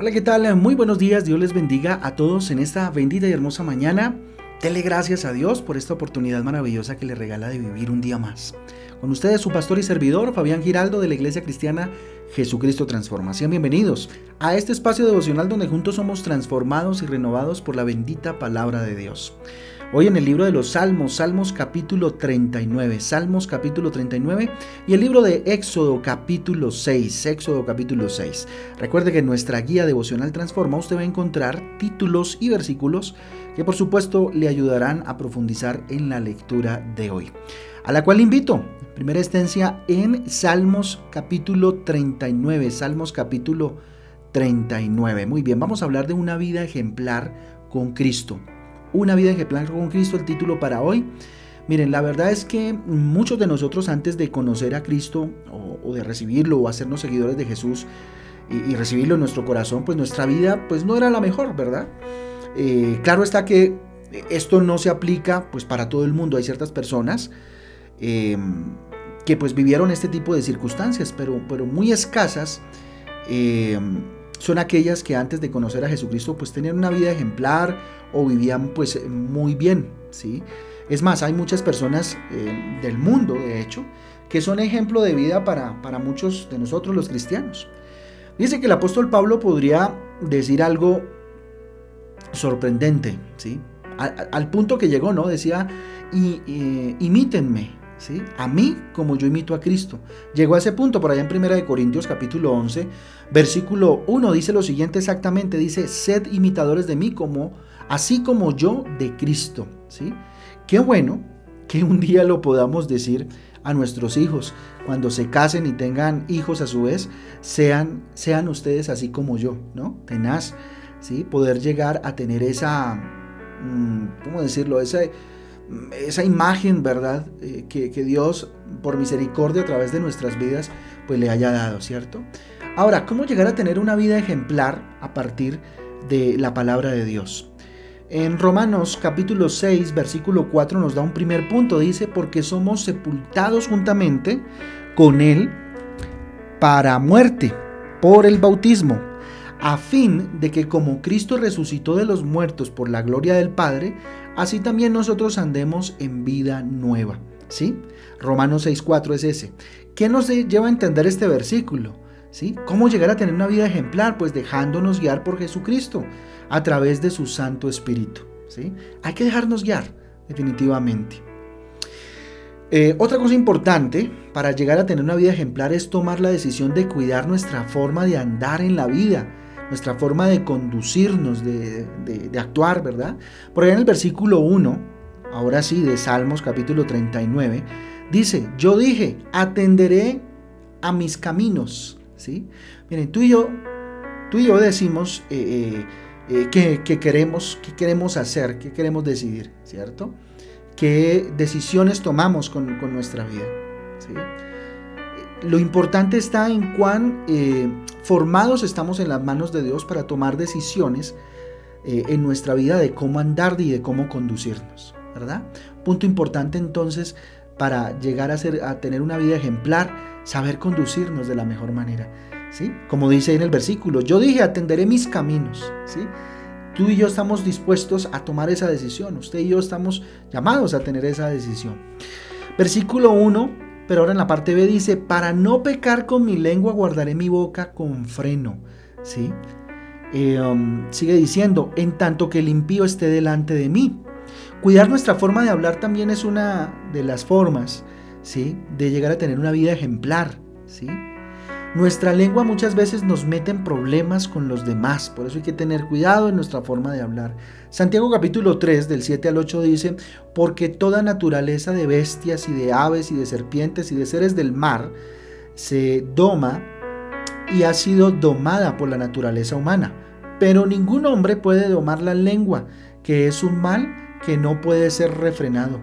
Hola, ¿qué tal? Muy buenos días. Dios les bendiga a todos en esta bendita y hermosa mañana. Dele gracias a Dios por esta oportunidad maravillosa que le regala de vivir un día más. Con ustedes su pastor y servidor, Fabián Giraldo de la Iglesia Cristiana Jesucristo Transforma. Sean bienvenidos a este espacio devocional donde juntos somos transformados y renovados por la bendita palabra de Dios. Hoy en el libro de los Salmos, Salmos capítulo 39, Salmos capítulo 39 y el libro de Éxodo capítulo 6, Éxodo capítulo 6. Recuerde que en nuestra guía devocional Transforma usted va a encontrar títulos y versículos que por supuesto le ayudarán a profundizar en la lectura de hoy. A la cual invito, primera estancia en Salmos capítulo 39, Salmos capítulo 39. Muy bien, vamos a hablar de una vida ejemplar con Cristo. Una vida ejemplar con Cristo, el título para hoy. Miren, la verdad es que muchos de nosotros antes de conocer a Cristo o, de recibirlo o hacernos seguidores de Jesús y, recibirlo en nuestro corazón, pues nuestra vida pues no era la mejor, ¿verdad? Eh, claro está que esto no se aplica pues para todo el mundo. Hay ciertas personas em, que pues vivieron este tipo de circunstancias, pero, pero muy escasas. Em, son aquellas que antes de conocer a Jesucristo pues tenían una vida ejemplar o vivían pues muy bien, ¿sí? Es más, hay muchas personas eh, del mundo, de hecho, que son ejemplo de vida para, para muchos de nosotros los cristianos. Dice que el apóstol Pablo podría decir algo sorprendente, ¿sí? Al, punto que llegó, ¿no? Decía, y, imítenme, ¿sí? A mí como yo imito a Cristo. Llegó a ese punto por allá en 1 Corintios capítulo 11, versículo 1, dice lo siguiente exactamente, dice, sed imitadores de mí como, así como yo de Cristo, ¿sí? Qué bueno que un día lo podamos decir a nuestros hijos, cuando se casen y tengan hijos a su vez, sean, sean ustedes así como yo, ¿no? Tenaz, ¿sí? Poder llegar a tener esa, mm, ¿cómo decirlo? Esa imagen, ¿verdad? Eh, que, Dios, por misericordia a través de nuestras vidas, pues le haya dado, ¿cierto? Ahora, ¿cómo llegar a tener una vida ejemplar a partir de la palabra de Dios? En Romanos capítulo 6, versículo 4 nos da un primer punto. Dice, porque somos sepultados juntamente con Él para muerte por el bautismo, a fin de que como Cristo resucitó de los muertos por la gloria del Padre, así también nosotros andemos en vida nueva. ¿Sí? Romanos 6.4 es ese. ¿Qué nos lleva a entender este versículo? ¿Sí? ¿Cómo llegar a tener una vida ejemplar? Pues dejándonos guiar por Jesucristo a través de su Santo Espíritu. ¿sí? Hay que dejarnos guiar, definitivamente. Eh, otra cosa importante para llegar a tener una vida ejemplar es tomar la decisión de cuidar nuestra forma de andar en la vida nuestra forma de conducirnos, de, actuar, ¿verdad? Por ahí en el versículo 1, ahora sí, de Salmos capítulo 39, dice, yo dije, atenderé a mis caminos, ¿sí? Miren, tú y yo, tú y yo decimos eh, eh, eh, que, queremos, qué queremos hacer, qué queremos decidir, ¿cierto? ¿Qué decisiones tomamos con, con nuestra vida? ¿sí? Lo importante está en cuán eh, formados estamos en las manos de Dios para tomar decisiones eh, en nuestra vida de cómo andar y de cómo conducirnos, ¿verdad? Punto importante entonces para llegar a, tener una vida ejemplar, saber conducirnos de la mejor manera, ¿sí? Como dice en el versículo, yo dije, atenderé mis caminos, ¿sí? Tú y yo estamos dispuestos a tomar esa decisión, usted y yo estamos llamados a tener esa decisión. Versículo 1 pero ahora en la parte B dice, para no pecar con mi lengua guardaré mi boca con freno. ¿Sí? Eh, um, sigue diciendo, en tanto que el impío esté delante de mí. Cuidar nuestra forma de hablar también es una de las formas, ¿sí? De llegar a tener una vida ejemplar, ¿sí? Nuestra lengua muchas veces nos mete en problemas con los demás, por eso hay que tener cuidado en nuestra forma de hablar. Santiago capítulo 3 del 7 al 8 dice, porque toda naturaleza de bestias y de aves y de serpientes y de seres del mar se doma y ha sido domada por la naturaleza humana, pero ningún hombre puede domar la lengua, que es un mal que no puede ser refrenado,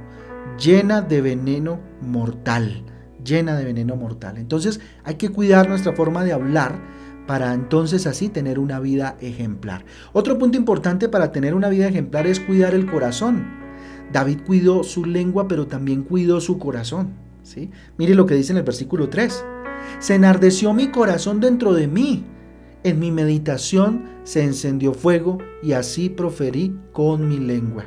llena de veneno mortal llena de veneno mortal. Entonces hay que cuidar nuestra forma de hablar para entonces así tener una vida ejemplar. Otro punto importante para tener una vida ejemplar es cuidar el corazón. David cuidó su lengua, pero también cuidó su corazón. ¿sí? Mire lo que dice en el versículo 3. Se enardeció mi corazón dentro de mí. En mi meditación se encendió fuego y así proferí con mi lengua.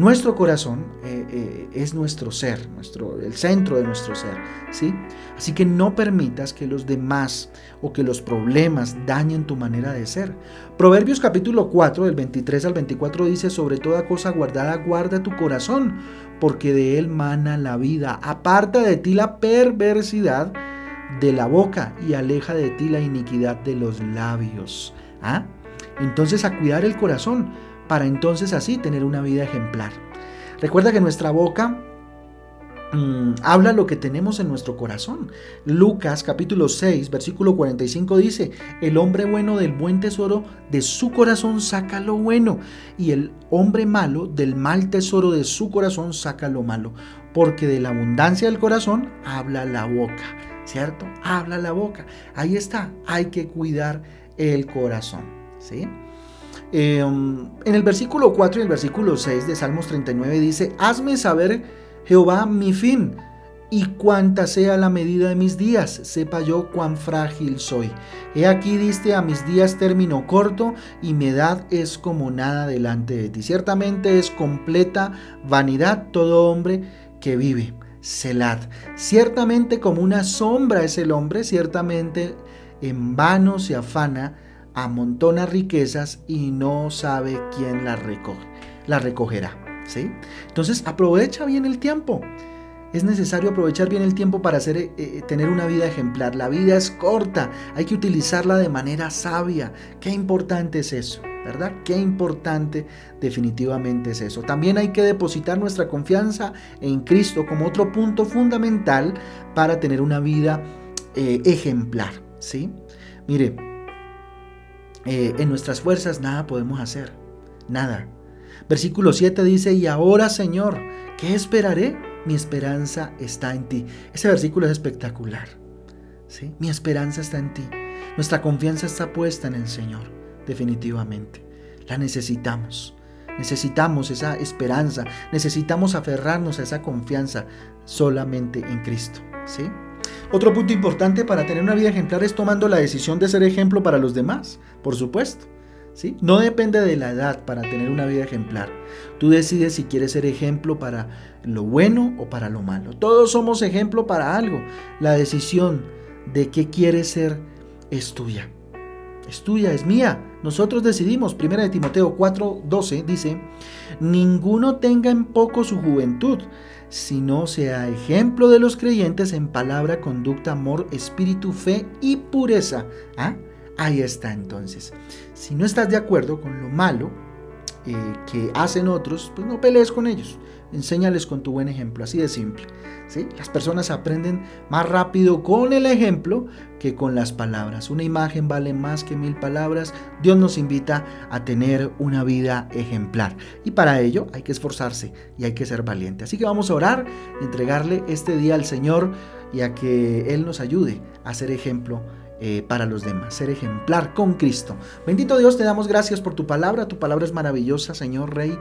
Nuestro corazón eh, eh, es nuestro ser, nuestro, el centro de nuestro ser, ¿sí? Así que no permitas que los demás o que los problemas dañen tu manera de ser. Proverbios capítulo 4, del 23 al 24 dice, sobre toda cosa guardada, guarda tu corazón, porque de él mana la vida. Aparta de ti la perversidad de la boca y aleja de ti la iniquidad de los labios. ¿Ah? Entonces a cuidar el corazón para entonces así tener una vida ejemplar. Recuerda que nuestra boca mm, habla lo que tenemos en nuestro corazón. Lucas capítulo 6, versículo 45 dice, el hombre bueno del buen tesoro de su corazón saca lo bueno y el hombre malo del mal tesoro de su corazón saca lo malo, porque de la abundancia del corazón habla la boca, ¿cierto? Habla la boca. Ahí está, hay que cuidar el corazón, ¿sí? Em, en el versículo 4 y el versículo 6 de Salmos 39 dice, Hazme saber, Jehová, mi fin, y cuánta sea la medida de mis días, sepa yo cuán frágil soy. He aquí diste a mis días término corto, y mi edad es como nada delante de ti. Ciertamente es completa vanidad todo hombre que vive. Selad. Ciertamente como una sombra es el hombre, ciertamente en vano se afana amontona riquezas y no sabe quién las recoge, la recogerá. ¿sí? Entonces aprovecha bien el tiempo. Es necesario aprovechar bien el tiempo para hacer, eh, eh, tener una vida ejemplar. La vida es corta, hay que utilizarla de manera sabia. Qué importante es eso, ¿verdad? Qué importante definitivamente es eso. También hay que depositar nuestra confianza en Cristo como otro punto fundamental para tener una vida eh, ejemplar, ¿sí? Mire, eh, en nuestras fuerzas nada podemos hacer, nada. Versículo 7 dice, y ahora Señor, ¿qué esperaré? Mi esperanza está en ti. Ese versículo es espectacular. ¿sí? Mi esperanza está en ti. Nuestra confianza está puesta en el Señor, definitivamente. La necesitamos. Necesitamos esa esperanza, necesitamos aferrarnos a esa confianza solamente en Cristo, ¿sí? Otro punto importante para tener una vida ejemplar es tomando la decisión de ser ejemplo para los demás, por supuesto. ¿sí? No depende de la edad para tener una vida ejemplar. Tú decides si quieres ser ejemplo para lo bueno o para lo malo. Todos somos ejemplo para algo. La decisión de qué quieres ser es tuya. Es tuya, es mía. Nosotros decidimos. Primera de Timoteo 4:12 dice, ninguno tenga en poco su juventud sino sea ejemplo de los creyentes en palabra, conducta, amor, espíritu, fe y pureza. ¿Ah? Ahí está entonces. Si no estás de acuerdo con lo malo eh, que hacen otros, pues no pelees con ellos. Enséñales con tu buen ejemplo, así de simple. ¿sí? Las personas aprenden más rápido con el ejemplo que con las palabras. Una imagen vale más que mil palabras. Dios nos invita a tener una vida ejemplar. Y para ello hay que esforzarse y hay que ser valiente. Así que vamos a orar entregarle este día al Señor y a que Él nos ayude a ser ejemplo eh, para los demás, ser ejemplar con Cristo. Bendito Dios, te damos gracias por tu palabra. Tu palabra es maravillosa, Señor Rey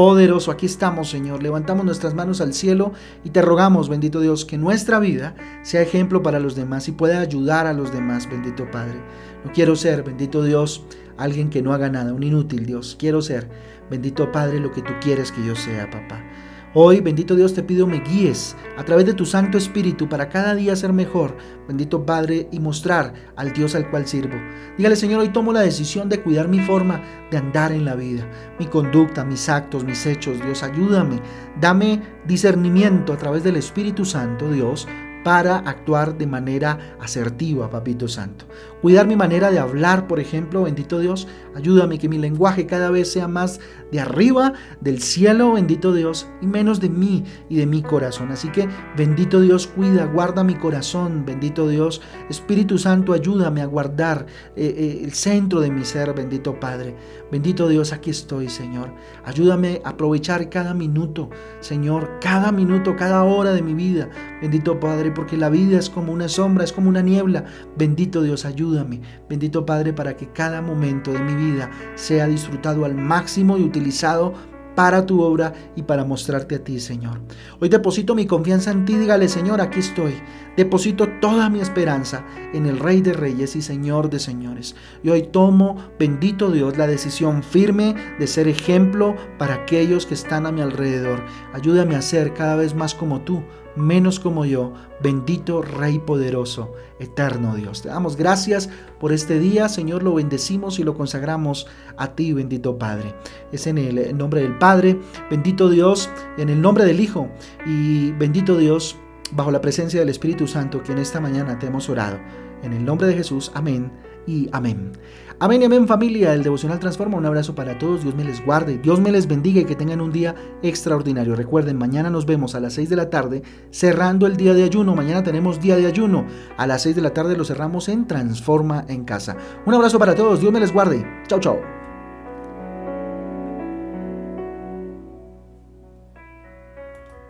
poderoso. Aquí estamos, Señor. Levantamos nuestras manos al cielo y te rogamos, bendito Dios, que nuestra vida sea ejemplo para los demás y pueda ayudar a los demás, bendito Padre. No quiero ser, bendito Dios, alguien que no haga nada, un inútil Dios. Quiero ser, bendito Padre, lo que tú quieres que yo sea, papá. Hoy, bendito Dios, te pido me guíes a través de tu Santo Espíritu para cada día ser mejor, bendito Padre, y mostrar al Dios al cual sirvo. Dígale, Señor, hoy tomo la decisión de cuidar mi forma de andar en la vida, mi conducta, mis actos, mis hechos. Dios, ayúdame, dame discernimiento a través del Espíritu Santo, Dios, para actuar de manera asertiva, Papito Santo. Cuidar mi manera de hablar, por ejemplo, bendito Dios, ayúdame que mi lenguaje cada vez sea más de arriba del cielo, bendito Dios, y menos de mí y de mi corazón. Así que, bendito Dios, cuida, guarda mi corazón, bendito Dios, Espíritu Santo, ayúdame a guardar eh, eh, el centro de mi ser, bendito Padre. Bendito Dios, aquí estoy, Señor. Ayúdame a aprovechar cada minuto, Señor, cada minuto, cada hora de mi vida, bendito Porque la vida es como una sombra, es como una niebla. Bendito Dios, ayúdame, bendito Padre, para que cada momento de mi vida sea disfrutado al máximo y utilizado para tu obra y para mostrarte a ti, Señor. Hoy deposito mi confianza en ti, dígale, Señor, aquí estoy. Deposito toda mi esperanza en el Rey de Reyes y Señor de Señores. Y hoy tomo, bendito Dios, la decisión firme de ser ejemplo para aquellos que están a mi alrededor. Ayúdame a ser cada vez más como tú, menos como yo. Bendito Rey poderoso, eterno Dios. Te damos gracias por este día, Señor, lo bendecimos y lo consagramos a ti, bendito Padre. Es en el nombre del Padre, bendito Dios, en el nombre del Hijo y bendito Dios bajo la presencia del Espíritu Santo que en esta mañana te hemos orado. En el nombre de Jesús, amén y amén. Amén y amén familia, el devocional transforma. Un abrazo para todos, Dios me les guarde, Dios me les bendiga y que tengan un día extraordinario. Recuerden, mañana nos vemos a las 6 de la tarde cerrando el día de ayuno. Mañana tenemos día de ayuno. A las 6 de la tarde lo cerramos en Transforma en casa. Un abrazo para todos, Dios me les guarde. Chao, chao.